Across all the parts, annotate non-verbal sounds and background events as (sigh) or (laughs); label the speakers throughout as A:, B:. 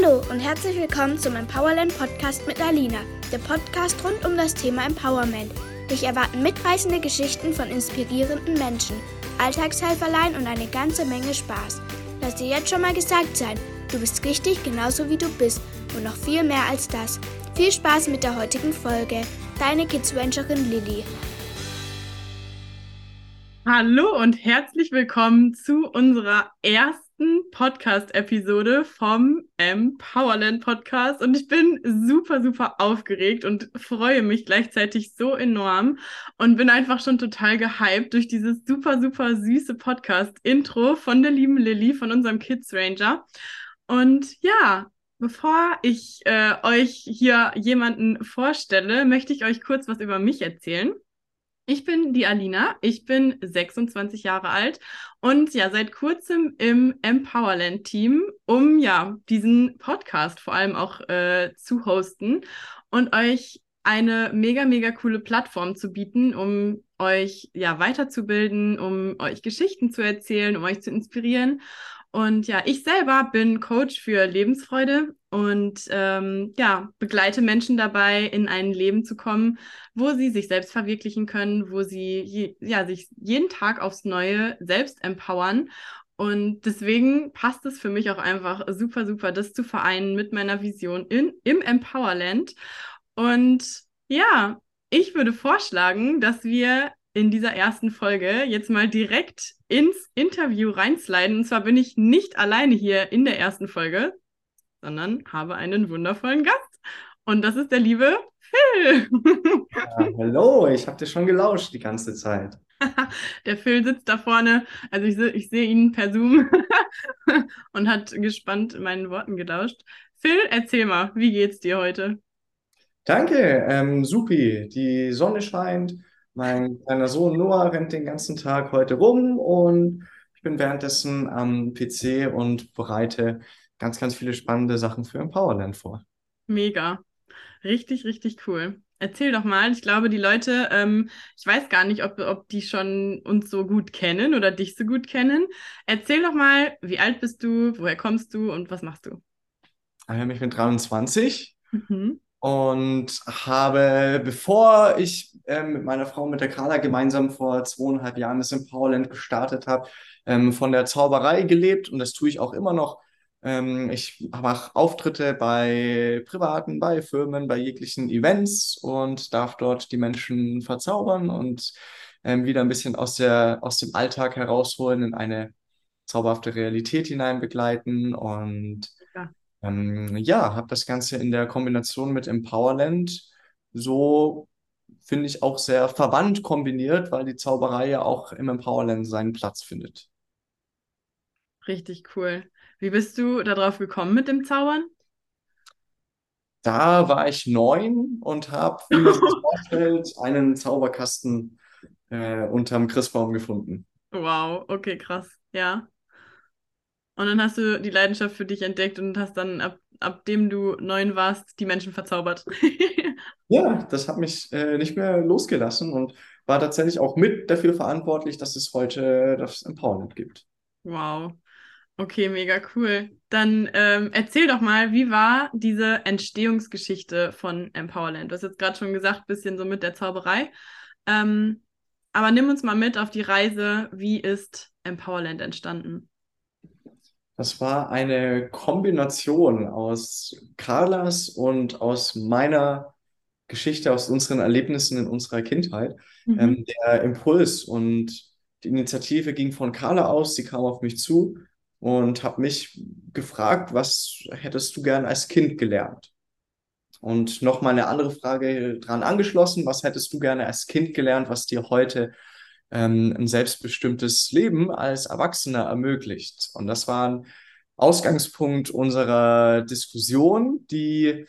A: Hallo und herzlich willkommen zum Empowerland Podcast mit Alina, der Podcast rund um das Thema Empowerment. Dich erwarten mitreißende Geschichten von inspirierenden Menschen, Alltagshelferlein und eine ganze Menge Spaß. Lass dir jetzt schon mal gesagt sein, du bist richtig genauso wie du bist und noch viel mehr als das. Viel Spaß mit der heutigen Folge. Deine Kids Rancherin Lilly.
B: Hallo und herzlich willkommen zu unserer ersten Podcast-Episode vom Empowerland Podcast. Und ich bin super, super aufgeregt und freue mich gleichzeitig so enorm und bin einfach schon total gehypt durch dieses super, super süße Podcast-Intro von der lieben Lilly, von unserem Kids Ranger. Und ja, Bevor ich äh, euch hier jemanden vorstelle, möchte ich euch kurz was über mich erzählen. Ich bin die Alina, ich bin 26 Jahre alt und ja, seit kurzem im Empowerland-Team, um ja diesen Podcast vor allem auch äh, zu hosten und euch eine mega, mega coole Plattform zu bieten, um euch ja weiterzubilden, um euch Geschichten zu erzählen, um euch zu inspirieren. Und ja, ich selber bin Coach für Lebensfreude und ähm, ja, begleite Menschen dabei, in ein Leben zu kommen, wo sie sich selbst verwirklichen können, wo sie je, ja, sich jeden Tag aufs Neue selbst empowern. Und deswegen passt es für mich auch einfach super, super, das zu vereinen mit meiner Vision in, im Empowerland. Und ja, ich würde vorschlagen, dass wir in dieser ersten Folge jetzt mal direkt ins Interview reinsliden. Und zwar bin ich nicht alleine hier in der ersten Folge, sondern habe einen wundervollen Gast. Und das ist der liebe Phil.
C: Ja, hallo, ich habe dir schon gelauscht die ganze Zeit. (laughs)
B: der Phil sitzt da vorne, also ich, ich sehe ihn per Zoom (laughs) und hat gespannt meinen Worten gelauscht. Phil, erzähl mal, wie geht's dir heute?
C: Danke, ähm, supi. Die Sonne scheint, mein kleiner Sohn Noah rennt den ganzen Tag heute rum und ich bin währenddessen am PC und bereite ganz, ganz viele spannende Sachen für Empowerland vor.
B: Mega. Richtig, richtig cool. Erzähl doch mal, ich glaube, die Leute, ähm, ich weiß gar nicht, ob, ob die schon uns so gut kennen oder dich so gut kennen. Erzähl doch mal, wie alt bist du, woher kommst du und was machst du?
C: Ich bin 23 mhm. Und habe, bevor ich ähm, mit meiner Frau, mit der Carla, gemeinsam vor zweieinhalb Jahren das Empowerland gestartet habe, ähm, von der Zauberei gelebt und das tue ich auch immer noch ähm, ich mache Auftritte bei privaten, bei Firmen, bei jeglichen Events und darf dort die Menschen verzaubern und ähm, wieder ein bisschen aus, der, aus dem Alltag herausholen, in eine zauberhafte Realität hinein begleiten. Und ähm, ja habe das Ganze in der Kombination mit Empowerland so, finde ich, auch sehr verwandt kombiniert, weil die Zauberei ja auch im Empowerland seinen Platz findet.
B: Richtig cool. Wie bist du darauf gekommen mit dem Zaubern?
C: Da war ich neun und habe, wie man sich (laughs) vorstellt, einen Zauberkasten äh, unterm Christbaum gefunden.
B: Wow, okay, krass. Ja. Und dann hast du die Leidenschaft für dich entdeckt und hast dann, ab, ab dem du neun warst, die Menschen verzaubert. (laughs)
C: ja, das hat mich äh, nicht mehr losgelassen und war tatsächlich auch mit dafür verantwortlich, dass es heute das Empowerment gibt.
B: Wow. Okay, mega cool. Dann ähm, erzähl doch mal, wie war diese Entstehungsgeschichte von Empowerland? Du hast jetzt gerade schon gesagt, bisschen so mit der Zauberei. Ähm, aber nimm uns mal mit auf die Reise. Wie ist Empowerland entstanden?
C: Das war eine Kombination aus Carlas und aus meiner Geschichte, aus unseren Erlebnissen in unserer Kindheit. Mhm. Ähm, der Impuls und die Initiative ging von Carla aus. Sie kam auf mich zu und habe mich gefragt, was hättest du gern als Kind gelernt? Und nochmal eine andere Frage dran angeschlossen, was hättest du gerne als Kind gelernt, was dir heute ähm, ein selbstbestimmtes Leben als Erwachsener ermöglicht? Und das war ein Ausgangspunkt unserer Diskussion, die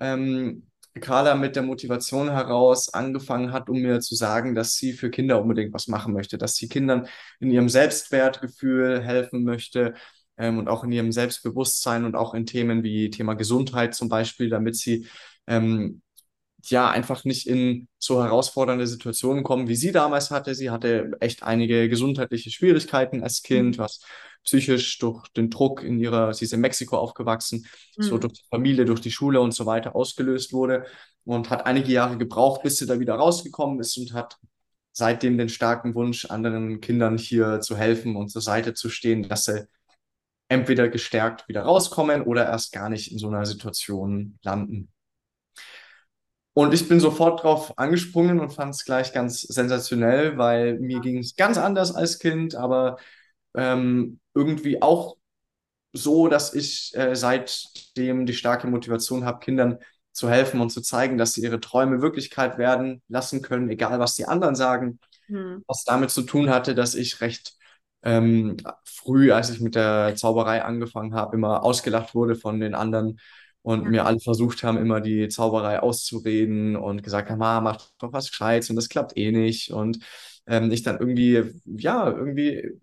C: ähm, Carla mit der Motivation heraus angefangen hat, um mir zu sagen, dass sie für Kinder unbedingt was machen möchte, dass sie Kindern in ihrem Selbstwertgefühl helfen möchte ähm, und auch in ihrem Selbstbewusstsein und auch in Themen wie Thema Gesundheit zum Beispiel, damit sie ähm, ja einfach nicht in so herausfordernde Situationen kommen, wie sie damals hatte. Sie hatte echt einige gesundheitliche Schwierigkeiten als Kind, mhm. was psychisch durch den Druck in ihrer, sie ist in Mexiko aufgewachsen, mhm. so durch die Familie, durch die Schule und so weiter ausgelöst wurde und hat einige Jahre gebraucht, bis sie da wieder rausgekommen ist und hat seitdem den starken Wunsch, anderen Kindern hier zu helfen und zur Seite zu stehen, dass sie entweder gestärkt wieder rauskommen oder erst gar nicht in so einer Situation landen. Und ich bin sofort drauf angesprungen und fand es gleich ganz sensationell, weil mir ging es ganz anders als Kind, aber ähm, irgendwie auch so, dass ich äh, seitdem die starke Motivation habe, Kindern zu helfen und zu zeigen, dass sie ihre Träume Wirklichkeit werden lassen können, egal was die anderen sagen. Mhm. Was damit zu tun hatte, dass ich recht ähm, früh, als ich mit der Zauberei angefangen habe, immer ausgelacht wurde von den anderen und ja. mir alle versucht haben, immer die Zauberei auszureden und gesagt haben, ah, mach doch was Gescheites und das klappt eh nicht. Und ähm, ich dann irgendwie, ja, irgendwie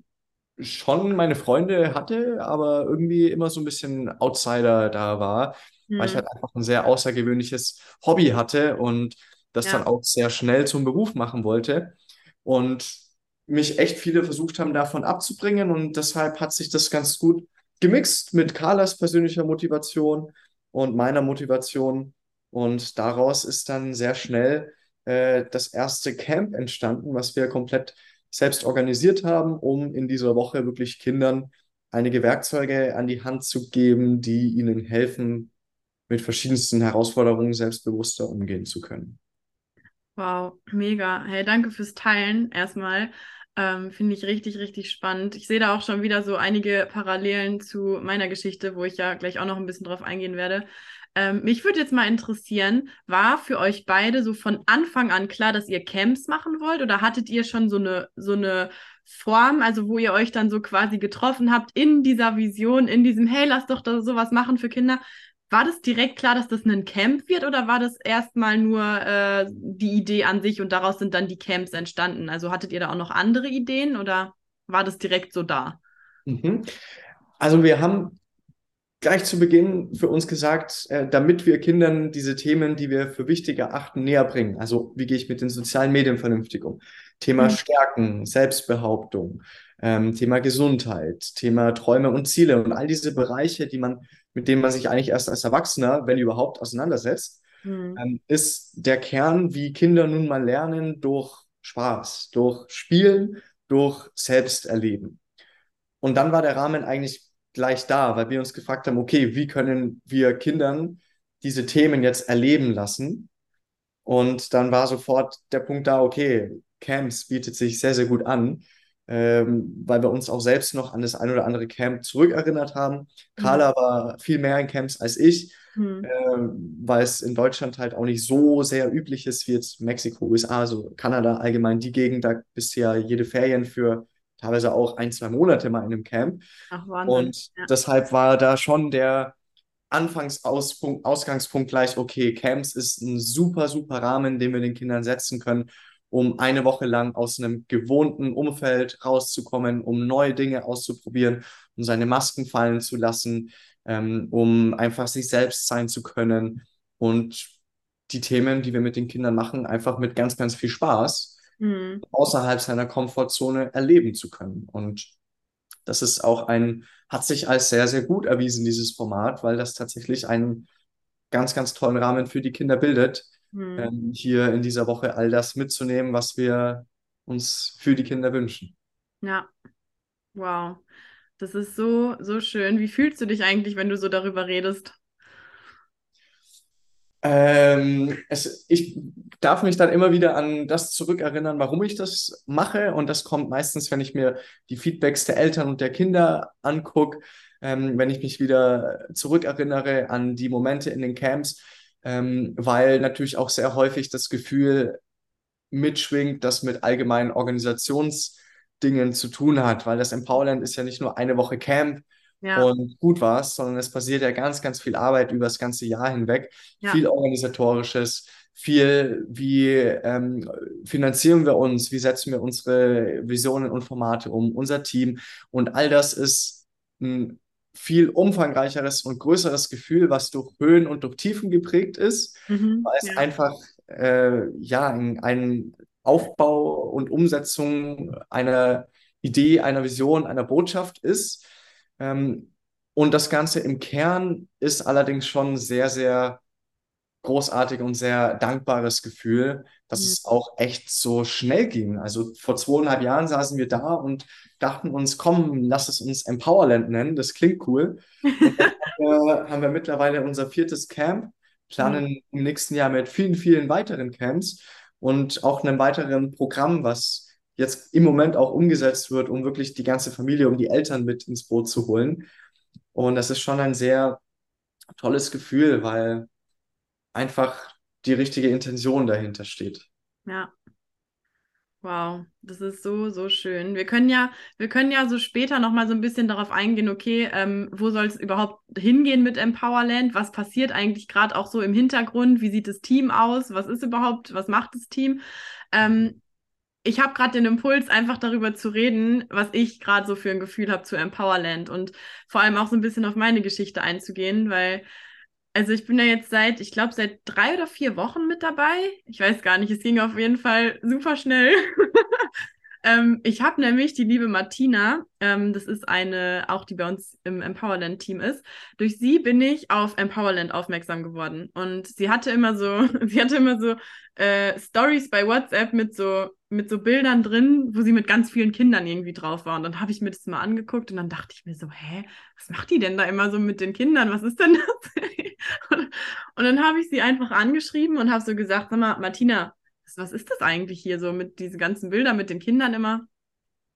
C: schon meine Freunde hatte, aber irgendwie immer so ein bisschen Outsider da war, mhm. weil ich hm. halt einfach ein sehr außergewöhnliches Hobby hatte und das ja. dann auch sehr schnell zum Beruf machen wollte. Und mich echt viele versucht haben, davon abzubringen. Und deshalb hat sich das ganz gut gemixt mit Carlas persönlicher Motivation und meiner Motivation. Und daraus ist dann sehr schnell äh, das erste Camp entstanden, was wir komplett selbst organisiert haben, um in dieser Woche wirklich Kindern einige Werkzeuge an die Hand zu geben, die ihnen helfen, mit verschiedensten Herausforderungen selbstbewusster umgehen zu können.
B: Wow, mega. Hey, danke fürs Teilen erstmal. Ähm, Finde ich richtig, richtig spannend. Ich sehe da auch schon wieder so einige Parallelen zu meiner Geschichte, wo ich ja gleich auch noch ein bisschen drauf eingehen werde. Ähm, mich würde jetzt mal interessieren, war für euch beide so von Anfang an klar, dass ihr Camps machen wollt oder hattet ihr schon so eine, so eine Form, also wo ihr euch dann so quasi getroffen habt in dieser Vision, in diesem, hey, lass doch da sowas machen für Kinder? War das direkt klar, dass das ein Camp wird oder war das erstmal nur äh, die Idee an sich und daraus sind dann die Camps entstanden? Also hattet ihr da auch noch andere Ideen oder war das direkt so da?
C: Mhm. Also wir haben gleich zu Beginn für uns gesagt, äh, damit wir Kindern diese Themen, die wir für wichtig erachten, näher bringen. Also wie gehe ich mit den sozialen Medien vernünftig um? Thema mhm. Stärken, Selbstbehauptung, ähm, Thema Gesundheit, Thema Träume und Ziele und all diese Bereiche, die man mit dem man sich eigentlich erst als Erwachsener, wenn überhaupt, auseinandersetzt, mhm. ähm, ist der Kern, wie Kinder nun mal lernen durch Spaß, durch Spielen, durch Selbsterleben. Und dann war der Rahmen eigentlich gleich da, weil wir uns gefragt haben, okay, wie können wir Kindern diese Themen jetzt erleben lassen? Und dann war sofort der Punkt da, okay, Camps bietet sich sehr, sehr gut an ähm, weil wir uns auch selbst noch an das ein oder andere Camp zurückerinnert haben. Mhm. Carla war viel mehr in Camps als ich, mhm. äh, weil es in Deutschland halt auch nicht so sehr üblich ist wie jetzt Mexiko, USA, also Kanada allgemein die Gegend, da bist du ja jede Ferien für teilweise auch ein, zwei Monate mal in einem Camp. Ach, Wahnsinn. Und ja. deshalb war da schon der Anfangsausgangspunkt Ausgangspunkt gleich, okay, Camps ist ein super, super Rahmen, den wir den Kindern setzen können, um eine Woche lang aus einem gewohnten Umfeld rauszukommen, um neue Dinge auszuprobieren, um seine Masken fallen zu lassen, ähm, um einfach sich selbst sein zu können und die Themen, die wir mit den Kindern machen, einfach mit ganz, ganz viel Spaß mhm. außerhalb seiner Komfortzone erleben zu können. Und das ist auch ein, hat sich als sehr, sehr gut erwiesen, dieses Format, weil das tatsächlich einen ganz, ganz tollen Rahmen für die Kinder bildet, hm. ähm, hier in dieser Woche all das mitzunehmen, was wir uns für die Kinder wünschen.
B: Ja, wow. Das ist so, so schön. Wie fühlst du dich eigentlich, wenn du so darüber redest?
C: Ähm, es, ich darf mich dann immer wieder an das zurückerinnern, warum ich das mache. Und das kommt meistens, wenn ich mir die Feedbacks der Eltern und der Kinder angucke, ähm, wenn ich mich wieder zurückerinnere an die Momente in den Camps, ähm, weil natürlich auch sehr häufig das Gefühl mitschwingt, das mit allgemeinen Organisationsdingen zu tun hat, weil das Empowerland ist ja nicht nur eine Woche Camp ja. und gut war's, sondern es passiert ja ganz, ganz viel Arbeit über das ganze Jahr hinweg, ja. viel organisatorisches, viel, wie ähm, finanzieren wir uns, wie setzen wir unsere Visionen und Formate um, unser Team und all das ist ein viel umfangreicheres und größeres Gefühl, was durch Höhen und durch Tiefen geprägt ist, mhm, weil es ja. einfach äh, ja ein, ein Aufbau und Umsetzung einer Idee, einer Vision, einer Botschaft ist. Ähm, und das Ganze im Kern ist allerdings schon sehr, sehr großartig und sehr dankbares Gefühl, dass mhm. es auch echt so schnell ging. Also vor zweieinhalb Jahren saßen wir da und dachten uns, komm, lass es uns Empowerland nennen, das klingt cool. Und dann (laughs) haben, wir, haben wir mittlerweile unser viertes Camp, planen mhm. im nächsten Jahr mit vielen, vielen weiteren Camps und auch einem weiteren Programm, was jetzt im Moment auch umgesetzt wird, um wirklich die ganze Familie, um die Eltern mit ins Boot zu holen. Und das ist schon ein sehr tolles Gefühl, weil einfach die richtige Intention dahinter steht.
B: Ja. Wow, das ist so, so schön. Wir können ja, wir können ja so später nochmal so ein bisschen darauf eingehen, okay, ähm, wo soll es überhaupt hingehen mit Empowerland? Was passiert eigentlich gerade auch so im Hintergrund? Wie sieht das Team aus? Was ist überhaupt, was macht das Team? Ähm, ich habe gerade den Impuls, einfach darüber zu reden, was ich gerade so für ein Gefühl habe zu Empowerland und vor allem auch so ein bisschen auf meine Geschichte einzugehen, weil also ich bin ja jetzt seit, ich glaube, seit drei oder vier Wochen mit dabei. Ich weiß gar nicht, es ging auf jeden Fall super schnell. (laughs) ähm, ich habe nämlich die liebe Martina, ähm, das ist eine, auch die bei uns im Empowerland-Team ist. Durch sie bin ich auf Empowerland aufmerksam geworden. Und sie hatte immer so, (laughs) sie hatte immer so äh, Stories bei WhatsApp mit so mit so Bildern drin, wo sie mit ganz vielen Kindern irgendwie drauf war. Und dann habe ich mir das mal angeguckt und dann dachte ich mir so, hä, was macht die denn da immer so mit den Kindern? Was ist denn das? (laughs) und, dann habe ich sie einfach angeschrieben und habe so gesagt, sag mal, Martina, was, was ist das eigentlich hier so mit diesen ganzen Bildern mit den Kindern immer?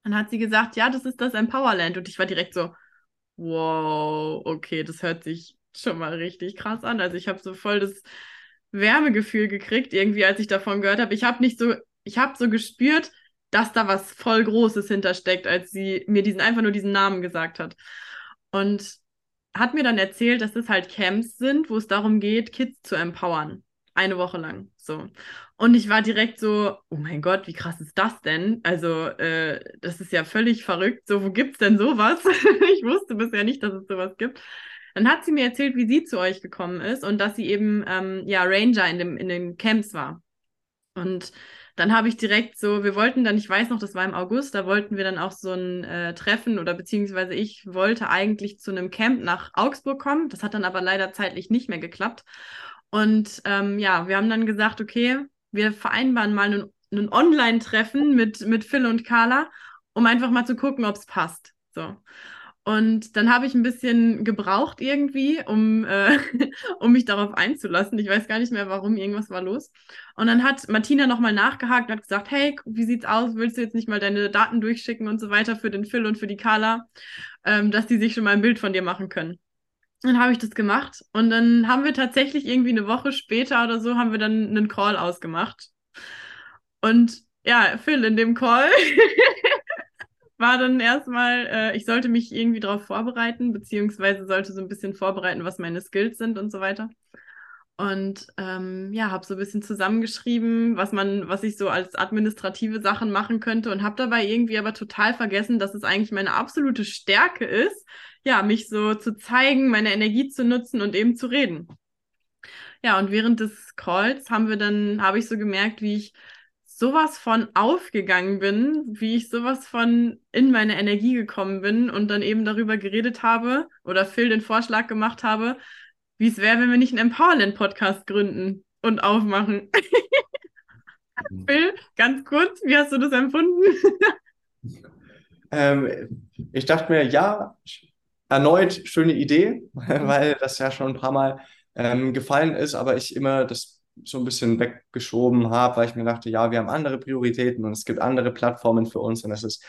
B: Dann hat sie gesagt, ja, das ist das Empowerland. Und ich war direkt so, wow, okay, das hört sich schon mal richtig krass an. Also ich habe so voll das Wärmegefühl gekriegt, irgendwie, als ich davon gehört habe. Ich habe nicht so ich habe so gespürt, dass da was voll Großes hintersteckt, als sie mir diesen einfach nur diesen Namen gesagt hat. Und hat mir dann erzählt, dass es halt Camps sind, wo es darum geht, Kids zu empowern. Eine Woche lang. So. Und ich war direkt so, oh mein Gott, wie krass ist das denn? Also, äh, das ist ja völlig verrückt. So, wo gibt's denn sowas? (laughs) ich wusste bisher nicht, dass es sowas gibt. Dann hat sie mir erzählt, wie sie zu euch gekommen ist und dass sie eben ähm, ja Ranger in, dem, in den Camps war. Und dann habe ich direkt so, wir wollten dann, ich weiß noch, das war im August, da wollten wir dann auch so ein äh, Treffen oder beziehungsweise ich wollte eigentlich zu einem Camp nach Augsburg kommen. Das hat dann aber leider zeitlich nicht mehr geklappt. Und ähm, ja, wir haben dann gesagt, okay, wir vereinbaren mal ein, ein Online-Treffen mit, mit Phil und Carla, um einfach mal zu gucken, ob es passt. So. Und dann habe ich ein bisschen gebraucht irgendwie, um, äh, (laughs) um mich darauf einzulassen. Ich weiß gar nicht mehr, warum, irgendwas war los. Und dann hat Martina nochmal nachgehakt und hat gesagt, hey, wie sieht's aus? Willst du jetzt nicht mal deine Daten durchschicken und so weiter für den Phil und für die Carla, ähm, dass die sich schon mal ein Bild von dir machen können? Dann habe ich das gemacht und dann haben wir tatsächlich irgendwie eine Woche später oder so haben wir dann einen Call ausgemacht. Und ja, Phil in dem Call (laughs) war dann erstmal, äh, ich sollte mich irgendwie darauf vorbereiten, beziehungsweise sollte so ein bisschen vorbereiten, was meine Skills sind und so weiter. Und ähm, ja, habe so ein bisschen zusammengeschrieben, was man, was ich so als administrative Sachen machen könnte und habe dabei irgendwie aber total vergessen, dass es eigentlich meine absolute Stärke ist, ja, mich so zu zeigen, meine Energie zu nutzen und eben zu reden. Ja, und während des Calls haben wir dann, habe ich so gemerkt, wie ich sowas von aufgegangen bin, wie ich sowas von in meine Energie gekommen bin und dann eben darüber geredet habe oder Phil den Vorschlag gemacht habe, wie es wäre, wenn wir nicht einen Empowerland-Podcast gründen und aufmachen. Mhm. Phil, ganz kurz, wie hast du das empfunden?
C: ähm, ich dachte mir, ja, erneut schöne Idee, (laughs) weil das ja schon ein paar Mal ähm, gefallen ist, aber ich immer das so ein bisschen weggeschoben habe, weil ich mir dachte, ja, wir haben andere Prioritäten und es gibt andere Plattformen für uns und es ist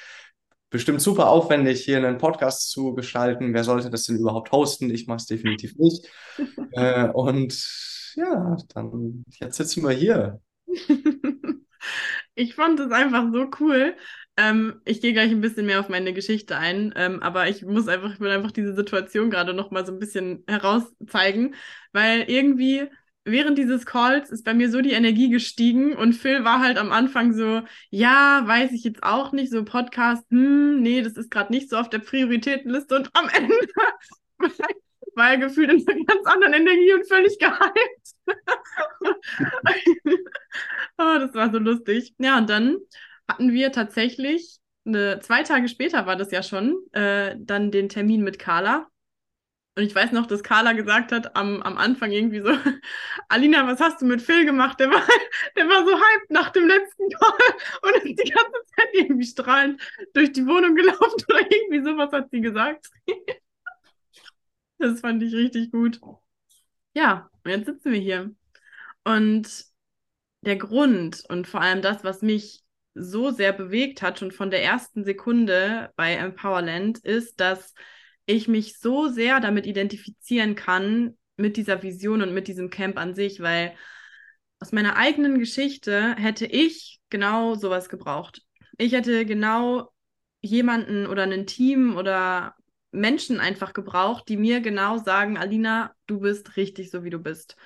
C: bestimmt super aufwendig, hier einen Podcast zu gestalten. Wer sollte das denn überhaupt hosten? Ich mache es definitiv nicht. (laughs) äh, und ja, dann jetzt sitzen wir hier. (laughs)
B: ich fand es einfach so cool. Ähm, ich gehe gleich ein bisschen mehr auf meine Geschichte ein, ähm, aber ich muss einfach, ich will einfach diese Situation gerade noch mal so ein bisschen herauszeigen, weil irgendwie während dieses Calls ist bei mir so die Energie gestiegen und Phil war halt am Anfang so, ja, weiß ich jetzt auch nicht, so Podcast, hm, nee, das ist gerade nicht so auf der Prioritätenliste und am (laughs) Ende war er gefühlt in einer ganz anderen Energie und völlig gehypt. (laughs) oh, das war so lustig. Ja, und dann hatten wir tatsächlich, eine, zwei Tage später war das ja schon, äh, dann den Termin mit Carla. Und ich weiß noch, dass Carla gesagt hat am, am Anfang irgendwie so, (laughs) Alina, was hast du mit Phil gemacht? Der war, (laughs) der war so hyped nach dem letzten Call (laughs) und ist die ganze Zeit irgendwie strahlend durch die Wohnung gelaufen oder irgendwie sowas hat sie gesagt. Das fand ich richtig gut. Ja, und jetzt sitzen wir hier. Und der Grund und vor allem das, was mich so sehr bewegt hat, schon von der ersten Sekunde bei Empowerland, ist, dass ich mich so sehr damit identifizieren kann, mit dieser Vision und mit diesem Camp an sich, weil aus meiner eigenen Geschichte hätte ich genau sowas gebraucht. Ich hätte genau jemanden oder ein Team oder Menschen einfach gebraucht, die mir genau sagen, Alina, du bist richtig so, wie du bist.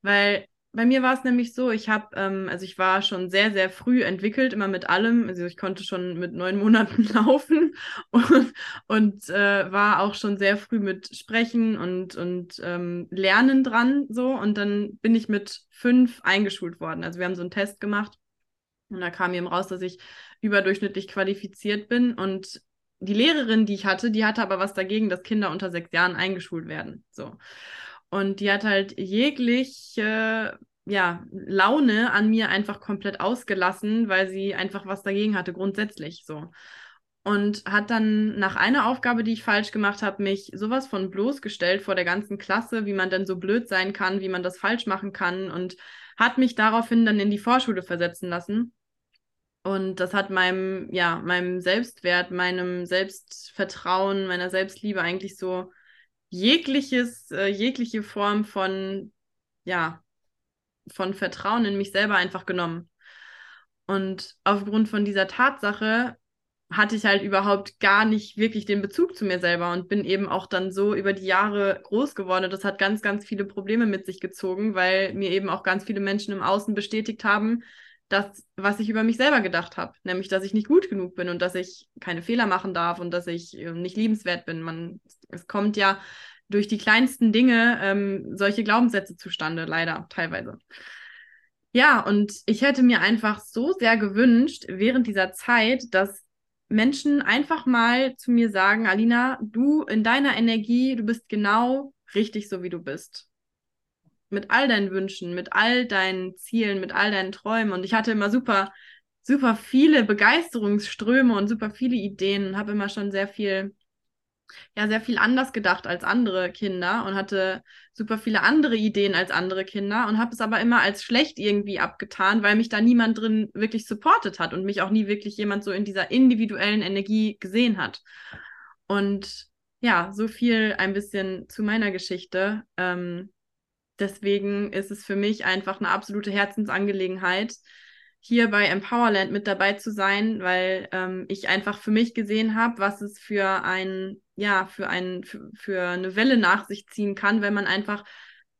B: Weil bei mir war es nämlich so, ich habe, ähm, also ich war schon sehr, sehr früh entwickelt, immer mit allem. Also ich konnte schon mit neun (laughs) Monaten laufen und, und äh, war auch schon sehr früh mit Sprechen und, und ähm, Lernen dran. So. Und dann bin ich mit fünf eingeschult worden. Also wir haben so einen Test gemacht und da kam eben raus, dass ich überdurchschnittlich qualifiziert bin. Und die Lehrerin, die ich hatte, die hatte aber was dagegen, dass Kinder unter sechs Jahren eingeschult werden. So. Und die hat halt jegliche ja, Laune an mir einfach komplett ausgelassen, weil sie einfach was dagegen hatte, grundsätzlich so. Und hat dann nach einer Aufgabe, die ich falsch gemacht habe, mich sowas von bloßgestellt vor der ganzen Klasse, wie man denn so blöd sein kann, wie man das falsch machen kann und hat mich daraufhin dann in die Vorschule versetzen lassen. Und das hat meinem, ja, meinem Selbstwert, meinem Selbstvertrauen, meiner Selbstliebe eigentlich so jegliches, äh, jegliche Form von, ja, von Vertrauen in mich selber einfach genommen. Und aufgrund von dieser Tatsache hatte ich halt überhaupt gar nicht wirklich den Bezug zu mir selber und bin eben auch dann so über die Jahre groß geworden. Und das hat ganz, ganz viele Probleme mit sich gezogen, weil mir eben auch ganz viele Menschen im Außen bestätigt haben, das, was ich über mich selber gedacht habe, nämlich, dass ich nicht gut genug bin und dass ich keine Fehler machen darf und dass ich äh, nicht liebenswert bin. Man, es kommt ja durch die kleinsten Dinge ähm, solche Glaubenssätze zustande, leider teilweise. Ja, und ich hätte mir einfach so sehr gewünscht, während dieser Zeit, dass Menschen einfach mal zu mir sagen, Alina, du in deiner Energie, du bist genau richtig so, wie du bist mit all deinen Wünschen, mit all deinen Zielen, mit all deinen Träumen. Und ich hatte immer super, super viele Begeisterungsströme und super viele Ideen und habe immer schon sehr viel, ja, sehr viel anders gedacht als andere Kinder und hatte super viele andere Ideen als andere Kinder und habe es aber immer als schlecht irgendwie abgetan, weil mich da niemand drin wirklich supportet hat und mich auch nie wirklich jemand so in dieser individuellen Energie gesehen hat. Und ja, so viel ein bisschen zu meiner Geschichte. Ähm, Deswegen ist es für mich einfach eine absolute Herzensangelegenheit, hier bei Empowerland mit dabei zu sein, weil ähm, ich einfach für mich gesehen habe, was es für ein, ja, für ein, für, für eine Welle nach sich ziehen kann, wenn man einfach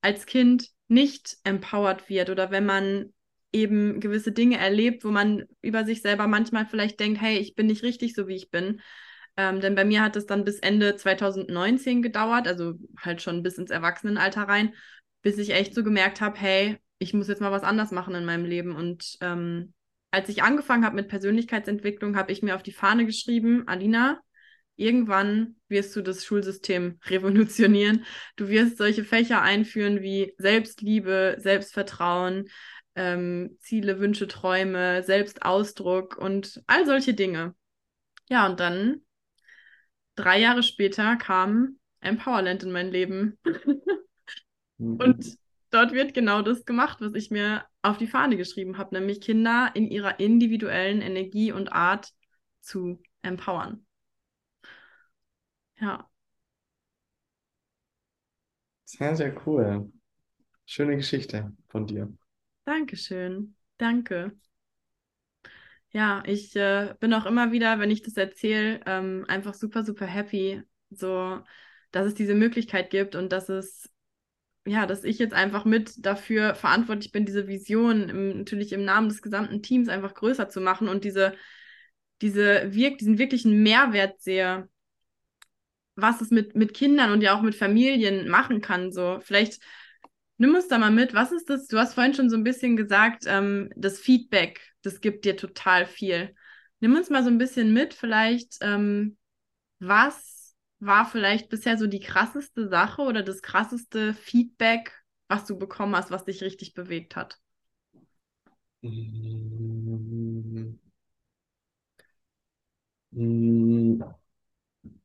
B: als Kind nicht empowered wird oder wenn man eben gewisse Dinge erlebt, wo man über sich selber manchmal vielleicht denkt, hey, ich bin nicht richtig so, wie ich bin. Ähm, denn bei mir hat es dann bis Ende 2019 gedauert, also halt schon bis ins Erwachsenenalter rein, bis ich echt so gemerkt habe, hey, ich muss jetzt mal was anders machen in meinem Leben. Und ähm, als ich angefangen habe mit Persönlichkeitsentwicklung, habe ich mir auf die Fahne geschrieben, Alina, irgendwann wirst du das Schulsystem (laughs) revolutionieren. Du wirst solche Fächer einführen wie Selbstliebe, Selbstvertrauen, ähm, Ziele, Wünsche, Träume, Selbstausdruck und all solche Dinge. Ja, und dann, drei Jahre später, kam Empowerland in mein Leben. (laughs) Und mhm. dort wird genau das gemacht, was ich mir auf die Fahne geschrieben habe, nämlich Kinder in ihrer individuellen Energie und Art zu empowern. Ja.
C: Sehr, sehr cool. Schöne Geschichte von dir.
B: Dankeschön. Danke. Ja, ich äh, bin auch immer wieder, wenn ich das erzähle, ähm, einfach super, super happy, so, dass es diese Möglichkeit gibt und dass es ja, dass ich jetzt einfach mit dafür verantwortlich bin, diese Vision im, natürlich im Namen des gesamten Teams einfach größer zu machen und diese, diese wirk diesen wirklichen Mehrwert sehe, was es mit, mit Kindern und ja auch mit Familien machen kann. So, vielleicht nimm uns da mal mit. Was ist das? Du hast vorhin schon so ein bisschen gesagt, ähm, das Feedback, das gibt dir total viel. Nimm uns mal so ein bisschen mit, vielleicht, ähm, was war vielleicht bisher so die krasseste Sache oder das krasseste Feedback, was du bekommen hast, was dich richtig bewegt hat?
C: Mm. Mm.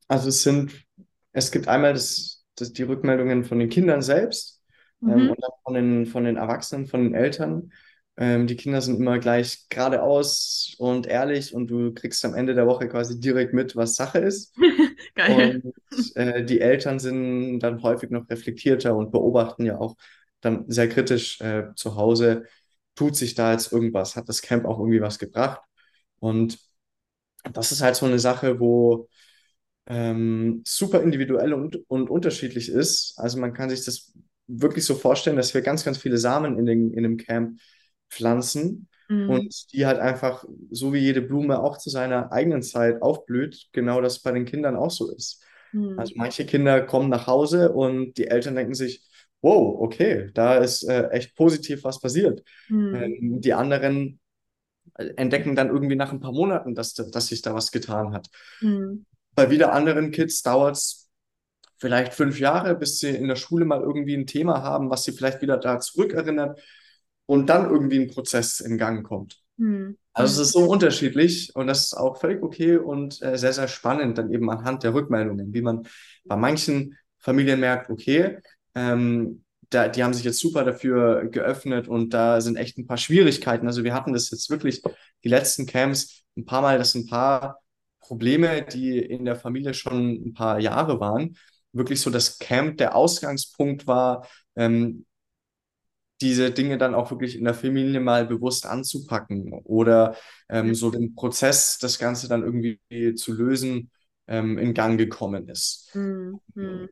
C: Also es sind, es gibt einmal das, das, die Rückmeldungen von den Kindern selbst ähm,
B: Mhm.
C: und dann von den, von den Erwachsenen, von den Eltern. Ähm, die Kinder sind immer gleich geradeaus und ehrlich und du kriegst am Ende der Woche quasi direkt mit, was Sache ist. (laughs)
B: Geil.
C: Und äh, die Eltern sind dann häufig noch reflektierter und beobachten ja auch dann sehr kritisch äh, zu Hause, tut sich da jetzt irgendwas, hat das Camp auch irgendwie was gebracht? Und das ist halt so eine Sache, wo ähm, super individuell und, und unterschiedlich ist. Also man kann sich das wirklich so vorstellen, dass wir ganz, ganz viele Samen in, den, in dem Camp pflanzen
B: Mhm.
C: und die halt einfach, so wie jede Blume auch zu seiner eigenen Zeit aufblüht, genau das bei den Kindern auch so ist.
B: Mhm.
C: Also manche Kinder kommen nach Hause und die Eltern denken sich, wow, okay, da ist äh, echt positiv was passiert.
B: Mhm.
C: Ähm, die anderen entdecken dann irgendwie nach ein paar Monaten, dass, dass sich da was getan hat.
B: Mhm.
C: Bei wieder anderen Kids dauert es vielleicht fünf Jahre, bis sie in der Schule mal irgendwie ein Thema haben, was sie vielleicht wieder da zurückerinnert und dann irgendwie ein Prozess in Gang kommt.
B: Mhm.
C: Also es ist so unterschiedlich und das ist auch völlig okay und äh, sehr, sehr spannend dann eben anhand der Rückmeldungen, wie man bei manchen Familien merkt, okay, ähm, da, die haben sich jetzt super dafür geöffnet und da sind echt ein paar Schwierigkeiten. Also wir hatten das jetzt wirklich die letzten Camps ein paar Mal, dass ein paar Probleme, die in der Familie schon ein paar Jahre waren, wirklich so das Camp der Ausgangspunkt war, ähm, diese Dinge dann auch wirklich in der Familie mal bewusst anzupacken oder ähm, so den Prozess, das Ganze dann irgendwie zu lösen, ähm, in Gang gekommen ist.
B: Mhm. Mhm.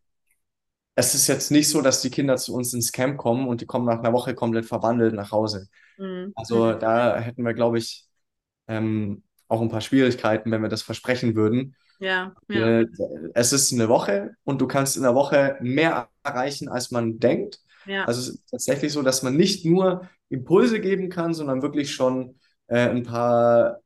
C: Es ist jetzt nicht so, dass die Kinder zu uns ins Camp kommen und die kommen nach einer Woche komplett verwandelt nach Hause.
B: Mhm.
C: Also da hätten wir, glaube ich, ähm, auch ein paar Schwierigkeiten, wenn wir das versprechen würden.
B: Ja, ja.
C: Äh, Es ist eine Woche und du kannst in der Woche mehr erreichen, als man denkt.
B: Ja.
C: Also es ist tatsächlich so, dass man nicht nur Impulse geben kann, sondern wirklich schon äh, ein paar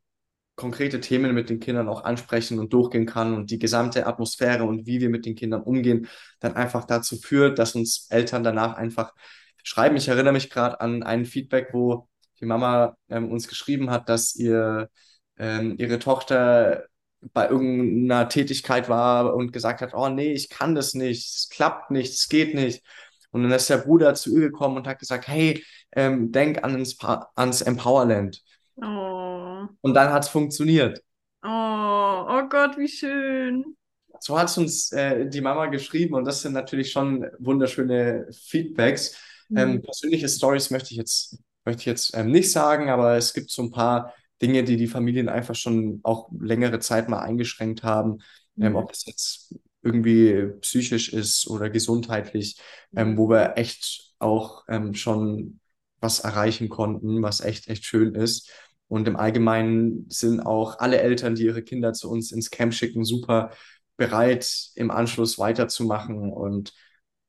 C: konkrete Themen mit den Kindern auch ansprechen und durchgehen kann und die gesamte Atmosphäre und wie wir mit den Kindern umgehen, dann einfach dazu führt, dass uns Eltern danach einfach schreiben. Ich erinnere mich gerade an ein Feedback, wo die Mama ähm, uns geschrieben hat, dass ihr ähm, ihre Tochter bei irgendeiner Tätigkeit war und gesagt hat, oh nee, ich kann das nicht, es klappt nicht, es geht nicht. Und dann ist der Bruder zu ihr gekommen und hat gesagt, hey, ähm, denk an ins ans Empowerland.
B: Oh.
C: Und dann hat es funktioniert.
B: Oh, oh Gott, wie schön.
C: So hat es uns äh, die Mama geschrieben und das sind natürlich schon wunderschöne Feedbacks. Ähm,
B: Mhm.
C: persönliche Stories möchte ich jetzt, möchte ich jetzt ähm, nicht sagen, aber es gibt so ein paar Dinge, die die Familien einfach schon auch längere Zeit mal eingeschränkt haben. Ähm,
B: Mhm.
C: ob das jetzt irgendwie psychisch ist oder gesundheitlich, ähm, wo wir echt auch ähm, schon was erreichen konnten, was echt, echt schön ist. Und im Allgemeinen sind auch alle Eltern, die ihre Kinder zu uns ins Camp schicken, super bereit, im Anschluss weiterzumachen und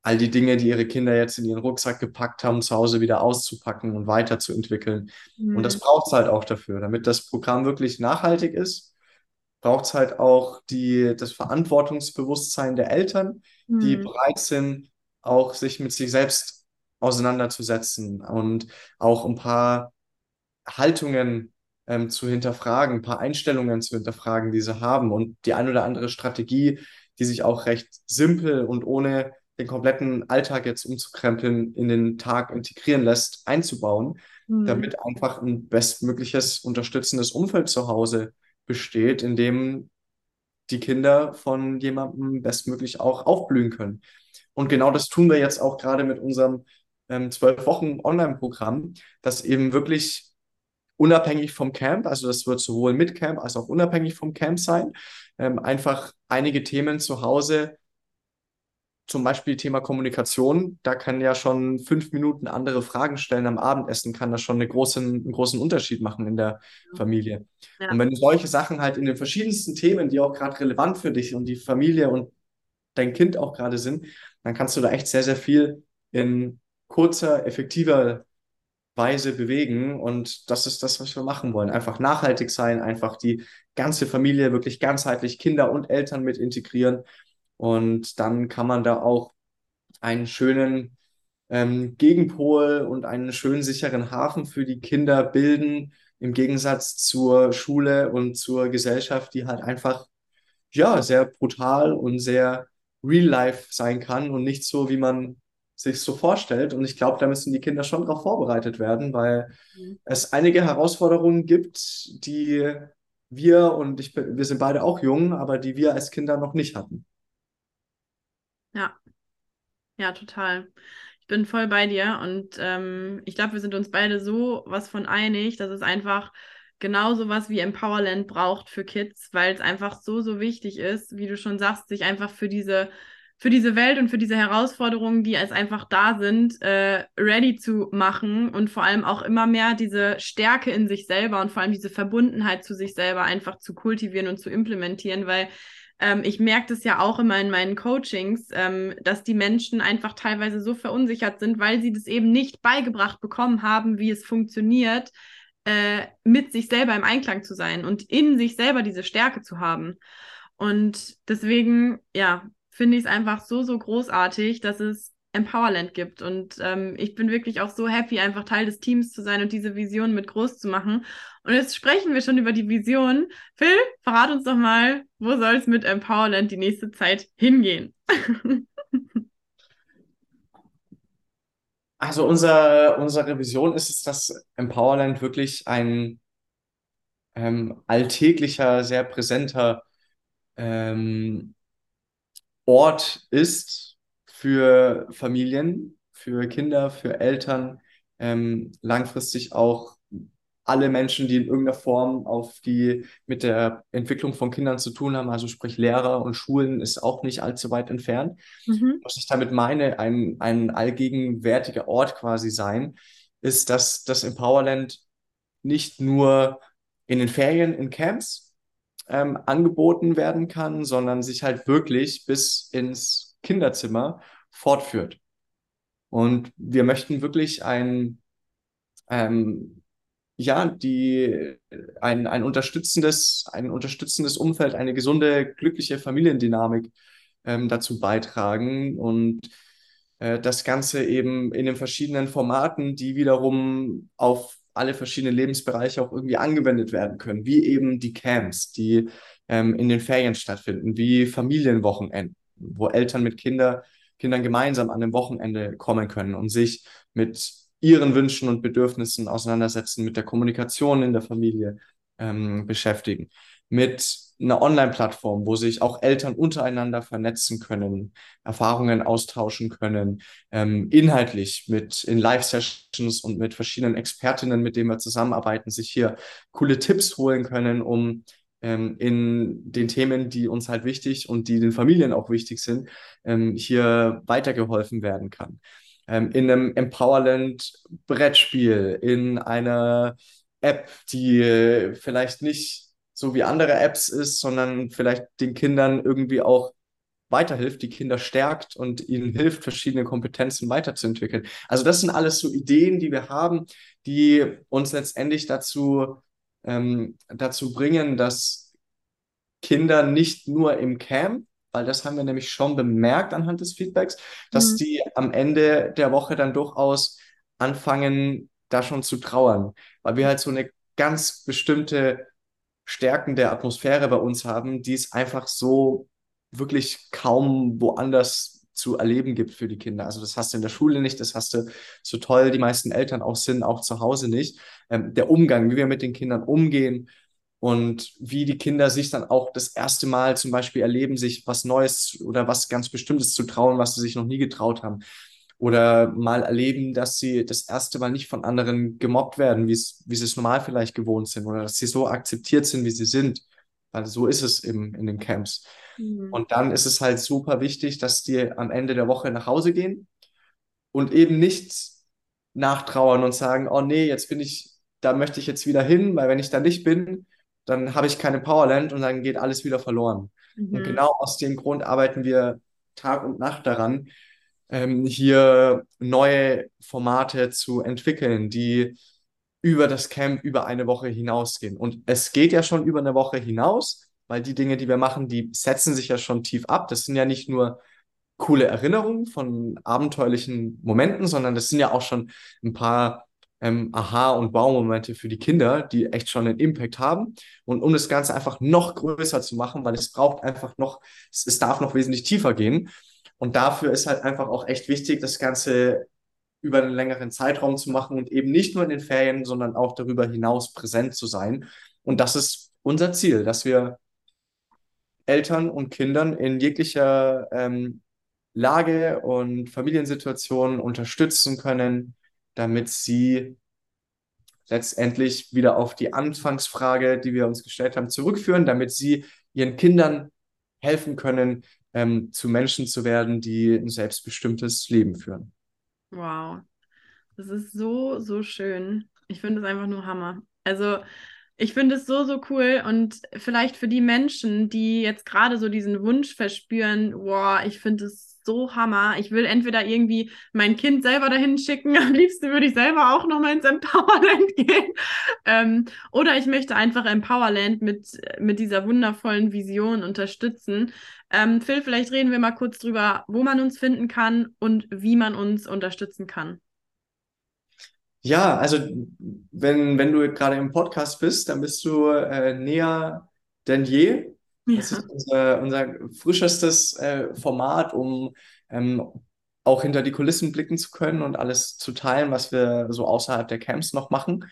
C: all die Dinge, die ihre Kinder jetzt in ihren Rucksack gepackt haben, zu Hause wieder auszupacken und weiterzuentwickeln. Und das
B: Mhm.
C: braucht es halt auch dafür. Damit das Programm wirklich nachhaltig ist, braucht es halt auch die, das Verantwortungsbewusstsein der Eltern, die
B: Mhm.
C: bereit sind, auch sich mit sich selbst auseinanderzusetzen und auch ein paar Haltungen ähm, zu hinterfragen, ein paar Einstellungen zu hinterfragen, die sie haben und die ein oder andere Strategie, die sich auch recht simpel und ohne den kompletten Alltag jetzt umzukrempeln, in den Tag integrieren lässt, einzubauen,
B: Mhm.
C: damit einfach ein bestmögliches unterstützendes Umfeld zu Hause besteht, in dem die Kinder von jemandem bestmöglich auch aufblühen können. Und genau das tun wir jetzt auch gerade mit unserem ähm, zwölf Wochen Online-Programm, das eben wirklich unabhängig vom Camp, also das wird sowohl mit Camp als auch unabhängig vom Camp sein, ähm, einfach einige Themen zu Hause, zum Beispiel Thema Kommunikation, da kann ja schon fünf Minuten andere Fragen stellen am Abendessen, kann das schon eine großen, einen großen Unterschied machen in der Familie.
B: Ja.
C: Und wenn du solche Sachen halt in den verschiedensten Themen, die auch gerade relevant für dich und die Familie und dein Kind auch gerade sind, dann kannst du da echt sehr, sehr viel in kurzer, effektiver Weise bewegen. Und das ist das, was wir machen wollen. Einfach nachhaltig sein, einfach die ganze Familie wirklich ganzheitlich, Kinder und Eltern mit integrieren. Und dann kann man da auch einen schönen ähm, Gegenpol und einen schönen sicheren Hafen für die Kinder bilden, im Gegensatz zur Schule und zur Gesellschaft, die halt einfach ja sehr brutal und sehr real life sein kann und nicht so, wie man sich so vorstellt. Und ich glaube, da müssen die Kinder schon darauf vorbereitet werden, weil mhm. es einige Herausforderungen gibt, die wir und ich, wir sind beide auch jung, aber die wir als Kinder noch nicht hatten.
B: Ja, ja, total. Ich bin voll bei dir und ähm, ich glaube, wir sind uns beide so was von einig, dass es einfach genau sowas wie Empowerland braucht für Kids, weil es einfach so, so wichtig ist, wie du schon sagst, sich einfach für diese für diese Welt und für diese Herausforderungen, die als einfach da sind, äh, ready zu machen und vor allem auch immer mehr diese Stärke in sich selber und vor allem diese Verbundenheit zu sich selber einfach zu kultivieren und zu implementieren, weil ähm, ich merke das ja auch immer in meinen Coachings, ähm, dass die Menschen einfach teilweise so verunsichert sind, weil sie das eben nicht beigebracht bekommen haben, wie es funktioniert, äh, mit sich selber im Einklang zu sein und in sich selber diese Stärke zu haben. Und deswegen, ja, finde ich es einfach so, so großartig, dass es Empowerland gibt. Und ähm, ich bin wirklich auch so happy, einfach Teil des Teams zu sein und diese Vision mit groß zu machen. Und jetzt sprechen wir schon über die Vision. Phil, verrat uns doch mal, wo soll es mit Empowerland die nächste Zeit hingehen? (laughs)
C: also unser, unsere Vision ist es, dass Empowerland wirklich ein ähm, alltäglicher, sehr präsenter ähm, Ort ist für Familien, für Kinder, für Eltern, ähm, langfristig auch alle Menschen, die in irgendeiner Form auf die mit der Entwicklung von Kindern zu tun haben, also sprich Lehrer und Schulen, ist auch nicht allzu weit entfernt. Mhm. Was ich damit meine, ein, ein allgegenwärtiger Ort quasi sein, ist, dass das Empowerland nicht nur in den Ferien, in Camps, ähm, angeboten werden kann, sondern sich halt wirklich bis ins Kinderzimmer fortführt. Und wir möchten wirklich ein, ähm, ja, die, ein, ein unterstützendes, ein unterstützendes Umfeld, eine gesunde, glückliche Familiendynamik ähm, dazu beitragen und äh, das Ganze eben in den verschiedenen Formaten, die wiederum auf alle verschiedenen Lebensbereiche auch irgendwie angewendet werden können, wie eben die Camps, die ähm, in den Ferien stattfinden, wie Familienwochenenden, wo Eltern mit Kinder, Kindern gemeinsam an dem Wochenende kommen können und sich mit ihren Wünschen und Bedürfnissen auseinandersetzen, mit der Kommunikation in der Familie ähm, beschäftigen, mit einer Online-Plattform, wo sich auch Eltern untereinander vernetzen können, Erfahrungen austauschen können, ähm, inhaltlich mit in Live-Sessions und mit verschiedenen Expertinnen, mit denen wir zusammenarbeiten, sich hier coole Tipps holen können, um ähm, in den Themen, die uns halt wichtig und die den Familien auch wichtig sind, ähm, hier weitergeholfen werden kann. Ähm, in einem Empowerland-Brettspiel, in einer App, die vielleicht nicht so wie andere Apps ist, sondern vielleicht den Kindern irgendwie auch weiterhilft, die Kinder stärkt und ihnen hilft, verschiedene Kompetenzen weiterzuentwickeln. Also das sind alles so Ideen, die wir haben, die uns letztendlich dazu, ähm, dazu bringen, dass Kinder nicht nur im Camp, weil das haben wir nämlich schon bemerkt anhand des Feedbacks, dass mhm. die am Ende der Woche dann durchaus anfangen, da schon zu trauern, weil wir halt so eine ganz bestimmte Stärken der Atmosphäre bei uns haben, die es einfach so wirklich kaum woanders zu erleben gibt für die Kinder. Also das hast du in der Schule nicht, das hast du so toll die meisten Eltern auch sind, auch zu Hause nicht. Ähm, der Umgang, wie wir mit den Kindern umgehen und wie die Kinder sich dann auch das erste Mal zum Beispiel erleben, sich was Neues oder was ganz Bestimmtes zu trauen, was sie sich noch nie getraut haben oder mal erleben, dass sie das erste Mal nicht von anderen gemobbt werden, wie wie sie es normal vielleicht gewohnt sind oder dass sie so akzeptiert sind, wie sie sind. Weil so ist es im, in den Camps. Mhm. Und dann ist es halt super wichtig, dass die am Ende der Woche nach Hause gehen und eben nicht nachtrauern und sagen, oh nee, jetzt bin ich, da möchte ich jetzt wieder hin, weil wenn ich da nicht bin, dann habe ich keine Powerland und dann geht alles wieder verloren. Mhm. Und genau aus dem Grund arbeiten wir Tag und Nacht daran, ähm, hier neue Formate zu entwickeln, die über das Camp über eine Woche hinausgehen. Und es geht ja schon über eine Woche hinaus, weil die Dinge, die wir machen, die setzen sich ja schon tief ab. Das sind ja nicht nur coole Erinnerungen von abenteuerlichen Momenten, sondern das sind ja auch schon ein paar ähm, Aha- und Wow-Momente für die Kinder, die echt schon einen Impact haben. Und um das Ganze einfach noch größer zu machen, weil es braucht einfach noch, es, es darf noch wesentlich tiefer gehen. Und dafür ist halt einfach auch echt wichtig, das Ganze über einen längeren Zeitraum zu machen und eben nicht nur in den Ferien, sondern auch darüber hinaus präsent zu sein. Und das ist unser Ziel, dass wir Eltern und Kindern in jeglicher ähm, Lage und Familiensituation unterstützen können, damit sie letztendlich wieder auf die Anfangsfrage, die wir uns gestellt haben, zurückführen, damit sie ihren Kindern helfen können, ähm, zu Menschen zu werden, die ein selbstbestimmtes Leben führen.
B: Wow, das ist so, so schön. Ich finde es einfach nur Hammer. Also ich finde es so, so cool und vielleicht für die Menschen, die jetzt gerade so diesen Wunsch verspüren, wow, ich finde es so Hammer. Ich will entweder irgendwie mein Kind selber dahin schicken, (laughs) am liebsten würde ich selber auch nochmal ins Empowerland (laughs) gehen. Ähm, oder ich möchte einfach Empowerland mit, mit dieser wundervollen Vision unterstützen. Ähm, Phil, vielleicht reden wir mal kurz drüber, wo man uns finden kann und wie man uns unterstützen kann.
C: Ja, also wenn, wenn du gerade im Podcast bist, dann bist du äh, näher denn je ja. Das ist unser, unser frischestes äh, Format, um ähm, auch hinter die Kulissen blicken zu können und alles zu teilen, was wir so außerhalb der Camps noch machen.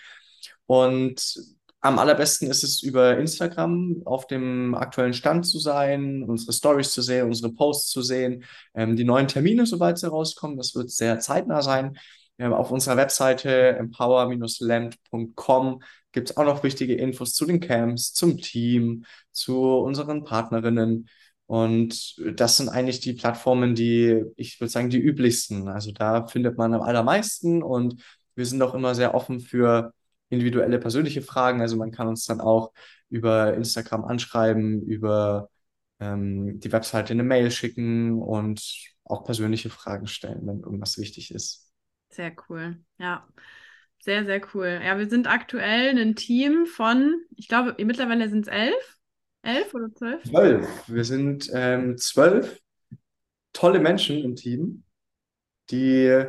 C: Und am allerbesten ist es über Instagram auf dem aktuellen Stand zu sein, unsere Stories zu sehen, unsere Posts zu sehen, ähm, die neuen Termine, sobald sie rauskommen. Das wird sehr zeitnah sein. Ähm, auf unserer Webseite empower-land.com gibt es auch noch wichtige Infos zu den Camps, zum Team, zu unseren Partnerinnen. Und das sind eigentlich die Plattformen, die, ich würde sagen, die üblichsten. Also da findet man am allermeisten und wir sind auch immer sehr offen für individuelle persönliche Fragen. Also man kann uns dann auch über Instagram anschreiben, über ähm, die Webseite eine Mail schicken und auch persönliche Fragen stellen, wenn irgendwas wichtig ist.
B: Sehr cool, ja. Sehr, sehr cool. Ja, wir sind aktuell ein Team von, ich glaube, mittlerweile sind es elf. Elf oder zwölf?
C: Zwölf. Wir sind ähm, zwölf tolle Menschen im Team, die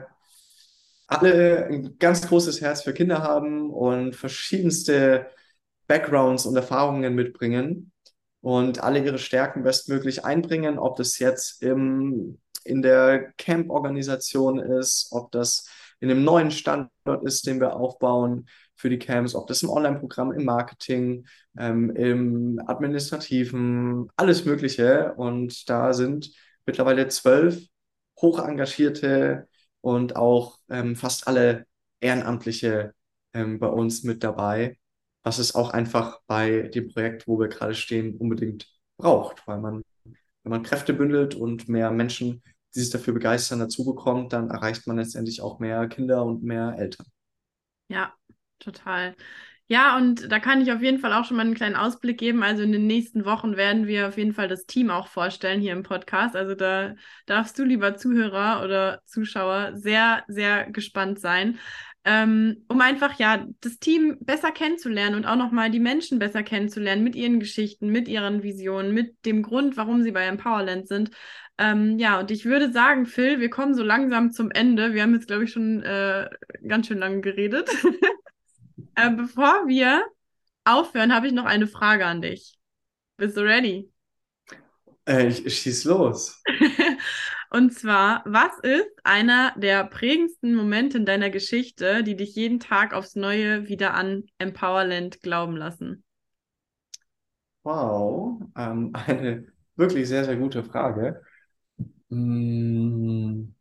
C: alle ein ganz großes Herz für Kinder haben und verschiedenste Backgrounds und Erfahrungen mitbringen und alle ihre Stärken bestmöglich einbringen, ob das jetzt im, in der Camp-Organisation ist, ob das in einem neuen Standort ist, den wir aufbauen für die Camps, ob das im Online-Programm, im Marketing, ähm, im Administrativen, alles Mögliche. Und da sind mittlerweile zwölf hoch engagierte und auch ähm, fast alle Ehrenamtliche ähm, bei uns mit dabei, was es auch einfach bei dem Projekt, wo wir gerade stehen, unbedingt braucht, weil man, wenn man Kräfte bündelt und mehr Menschen die sich dafür begeistern, dazu bekommt, dann erreicht man letztendlich auch mehr Kinder und mehr Eltern.
B: Ja, total. Ja, und da kann ich auf jeden Fall auch schon mal einen kleinen Ausblick geben. Also in den nächsten Wochen werden wir auf jeden Fall das Team auch vorstellen hier im Podcast. Also da darfst du, lieber Zuhörer oder Zuschauer, sehr, sehr gespannt sein ähm, um einfach ja das Team besser kennenzulernen und auch nochmal die Menschen besser kennenzulernen mit ihren Geschichten, mit ihren Visionen, mit dem Grund, warum sie bei Empowerland sind. Ähm, ja, und ich würde sagen, Phil, wir kommen so langsam zum Ende. Wir haben jetzt, glaube ich, schon äh, ganz schön lange geredet. (laughs) äh, bevor wir aufhören, habe ich noch eine Frage an dich. Bist du ready?
C: Äh, ich schieß los. (laughs)
B: Und zwar, was ist einer der prägendsten Momente in deiner Geschichte, die dich jeden Tag aufs Neue wieder an Empowerland glauben lassen?
C: Wow, ähm, (laughs) eine wirklich sehr, sehr gute Frage. Hm.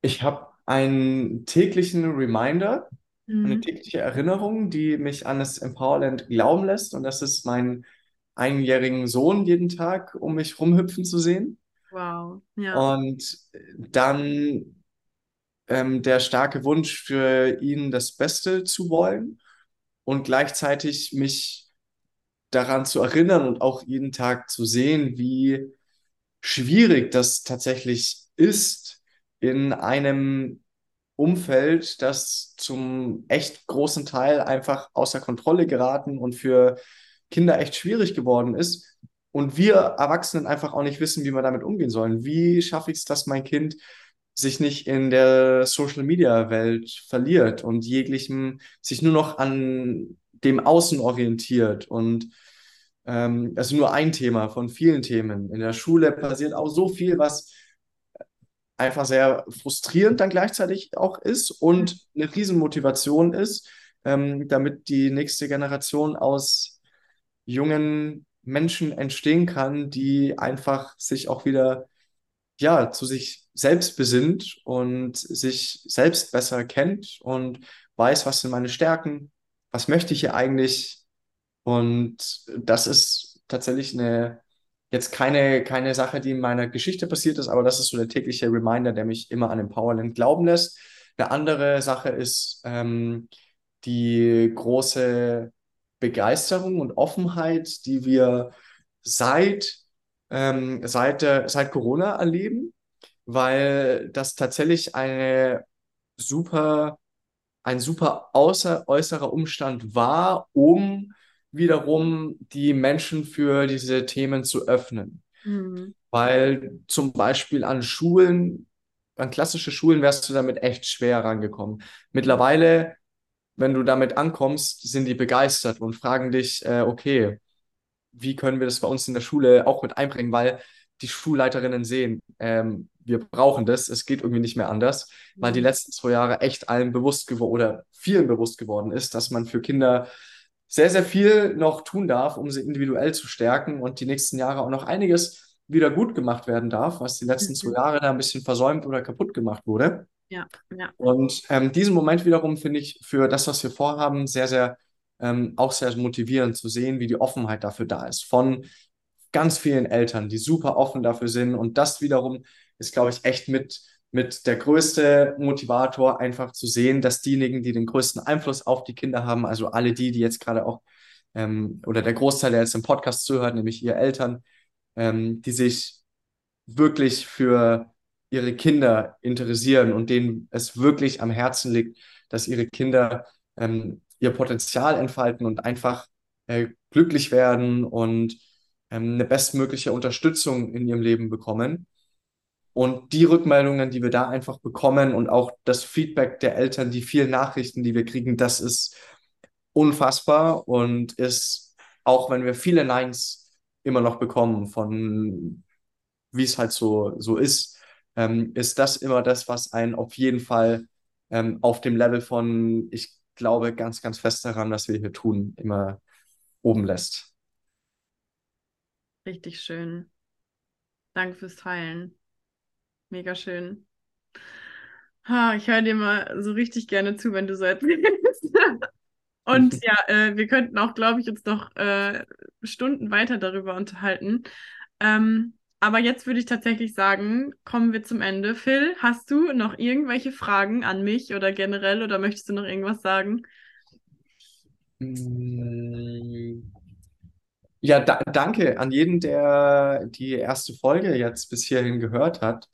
C: Ich habe einen täglichen Reminder, eine mhm. tägliche Erinnerung, die mich an das Empowerland glauben lässt. Und das ist mein einjährigen Sohn jeden Tag um mich rumhüpfen zu sehen.
B: Wow, ja.
C: Und dann ähm, der starke Wunsch für ihn, das Beste zu wollen und gleichzeitig mich daran zu erinnern und auch jeden Tag zu sehen, wie schwierig das tatsächlich ist in einem Umfeld, das zum echt großen Teil einfach außer Kontrolle geraten und für Kinder echt schwierig geworden ist. Und wir Erwachsenen einfach auch nicht wissen, wie wir damit umgehen sollen. Wie schaffe ich es, dass mein Kind sich nicht in der Social Media Welt verliert und jeglichem sich nur noch an dem Außen orientiert und ähm, also nur ein Thema von vielen Themen. In der Schule passiert auch so viel, was einfach sehr frustrierend dann gleichzeitig auch ist und eine Riesenmotivation ist, ähm, damit die nächste Generation aus jungen Menschen entstehen kann, die einfach sich auch wieder ja zu sich selbst besinnt und sich selbst besser kennt und weiß, was sind meine Stärken, was möchte ich hier eigentlich. Und das ist tatsächlich eine, jetzt keine, keine Sache, die in meiner Geschichte passiert ist, aber das ist so der tägliche Reminder, der mich immer an Empowerland glauben lässt. Eine andere Sache ist ähm, die große Begeisterung und Offenheit, die wir seit, ähm, seit, seit Corona erleben weil das tatsächlich eine super, ein super außer, äußerer Umstand war, um wiederum die Menschen für diese Themen zu öffnen. Mhm. Weil zum Beispiel an Schulen, an klassische Schulen wärst du damit echt schwer rangekommen. Mittlerweile, wenn du damit ankommst, sind die begeistert und fragen dich, äh, okay, wie können wir das bei uns in der Schule auch mit einbringen, weil die Schulleiterinnen sehen, ähm, wir brauchen das, es geht irgendwie nicht mehr anders, weil die mhm. letzten zwei Jahre echt allen bewusst geworden oder vielen bewusst geworden ist, dass man für Kinder sehr, sehr viel noch tun darf, um sie individuell zu stärken und die nächsten Jahre auch noch einiges wieder gut gemacht werden darf, was die letzten zwei mhm. Jahre da ein bisschen versäumt oder kaputt gemacht wurde.
B: Ja, ja.
C: Und ähm, diesen Moment wiederum finde ich für das, was wir vorhaben, sehr, sehr ähm, auch sehr motivierend zu sehen, wie die Offenheit dafür da ist. Von ganz vielen Eltern, die super offen dafür sind. Und das wiederum ist, glaube ich, echt mit, mit der größte Motivator, einfach zu sehen, dass diejenigen, die den größten Einfluss auf die Kinder haben, also alle die, die jetzt gerade auch, ähm, oder der Großteil, der jetzt im Podcast zuhört, nämlich ihre Eltern, ähm, die sich wirklich für ihre Kinder interessieren und denen es wirklich am Herzen liegt, dass ihre Kinder ähm, ihr Potenzial entfalten und einfach äh, glücklich werden und ähm, eine bestmögliche Unterstützung in ihrem Leben bekommen. Und die Rückmeldungen, die wir da einfach bekommen und auch das Feedback der Eltern, die vielen Nachrichten, die wir kriegen, das ist unfassbar und ist, auch wenn wir viele Neins immer noch bekommen von wie es halt so, so ist, ähm, ist das immer das, was einen auf jeden Fall ähm, auf dem Level von, ich glaube ganz, ganz fest daran, was wir hier tun, immer oben lässt.
B: Richtig schön. Danke fürs Teilen. Mega schön. Ha, ich höre dir mal so richtig gerne zu, wenn du so erzählst. (laughs) Und ja, äh, wir könnten auch, glaube ich, uns noch äh, Stunden weiter darüber unterhalten. Ähm, aber jetzt würde ich tatsächlich sagen, kommen wir zum Ende. Phil, hast du noch irgendwelche Fragen an mich oder generell oder möchtest du noch irgendwas sagen?
C: Mm, ja, da, danke an jeden, der die erste Folge jetzt bis hierhin gehört hat,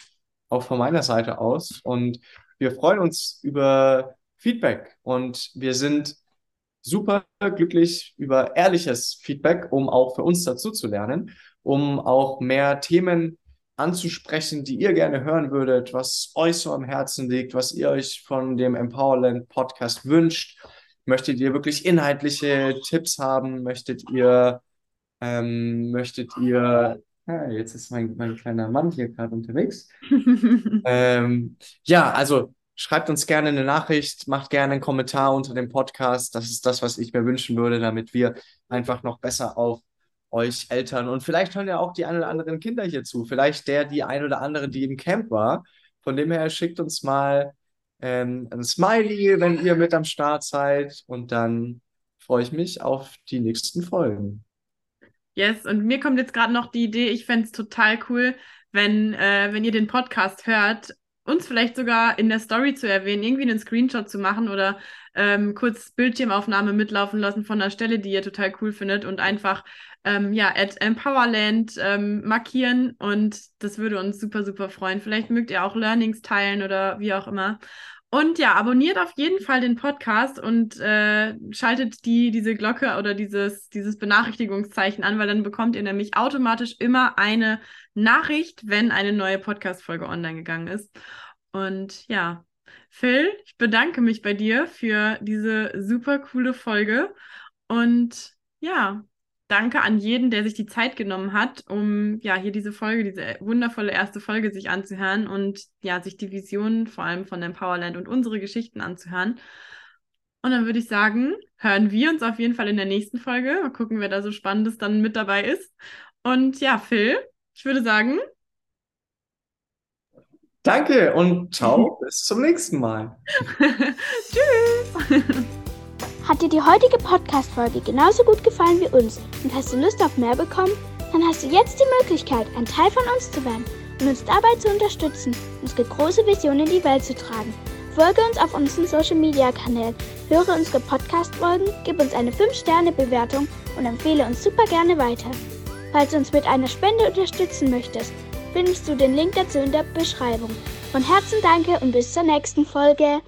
C: auch von meiner Seite aus. Und wir freuen uns über Feedback und wir sind super glücklich über ehrliches Feedback, um auch für uns dazu zu lernen, um auch mehr Themen anzusprechen, die ihr gerne hören würdet, was euch so am Herzen liegt, was ihr euch von dem Empowerland Podcast wünscht. Möchtet ihr wirklich inhaltliche Tipps haben? Möchtet ihr ähm, möchtet ihr, ah, jetzt ist mein, mein kleiner Mann hier gerade unterwegs. (laughs) ähm, ja, also schreibt uns gerne eine Nachricht, macht gerne einen Kommentar unter dem Podcast. Das ist das, was ich mir wünschen würde, damit wir einfach noch besser auf euch Eltern und vielleicht hören ja auch die ein oder anderen Kinder hier zu. Vielleicht der, die ein oder andere, die im Camp war. Von dem her schickt uns mal ähm, ein Smiley, wenn ihr mit am Start seid. Und dann freue ich mich auf die nächsten Folgen.
B: Yes, und mir kommt jetzt gerade noch die Idee, ich fände es total cool, wenn, äh, wenn ihr den Podcast hört, uns vielleicht sogar in der Story zu erwähnen, irgendwie einen Screenshot zu machen oder ähm, kurz Bildschirmaufnahme mitlaufen lassen von einer Stelle, die ihr total cool findet und einfach ähm, ja, at Empowerland ähm, markieren und das würde uns super, super freuen. Vielleicht mögt ihr auch Learnings teilen oder wie auch immer. Und ja, abonniert auf jeden Fall den Podcast und äh, schaltet die, diese Glocke oder dieses, dieses Benachrichtigungszeichen an, weil dann bekommt ihr nämlich automatisch immer eine Nachricht, wenn eine neue Podcast-Folge online gegangen ist. Und ja, Phil, ich bedanke mich bei dir für diese super coole Folge. Und ja, danke an jeden, der sich die Zeit genommen hat, um ja hier diese Folge, diese wundervolle erste Folge sich anzuhören und ja, sich die Visionen vor allem von Empowerland und unsere Geschichten anzuhören. Und dann würde ich sagen, hören wir uns auf jeden Fall in der nächsten Folge. Mal gucken, wer da so Spannendes dann mit dabei ist. Und ja, Phil, ich würde sagen.
C: Danke und ciao, (laughs) bis zum nächsten Mal. (laughs)
B: Tschüss.
A: Hat dir die heutige Podcast-Folge genauso gut gefallen wie uns und hast du Lust auf mehr bekommen? Dann hast du jetzt die Möglichkeit, ein Teil von uns zu werden und uns dabei zu unterstützen, unsere große Vision in die Welt zu tragen. Folge uns auf unseren Social-Media-Kanälen, höre unsere Podcast-Folgen, gib uns eine 5-Sterne-Bewertung und empfehle uns super gerne weiter. Falls du uns mit einer Spende unterstützen möchtest, findest du den Link dazu in der Beschreibung. Von Herzen danke und bis zur nächsten Folge.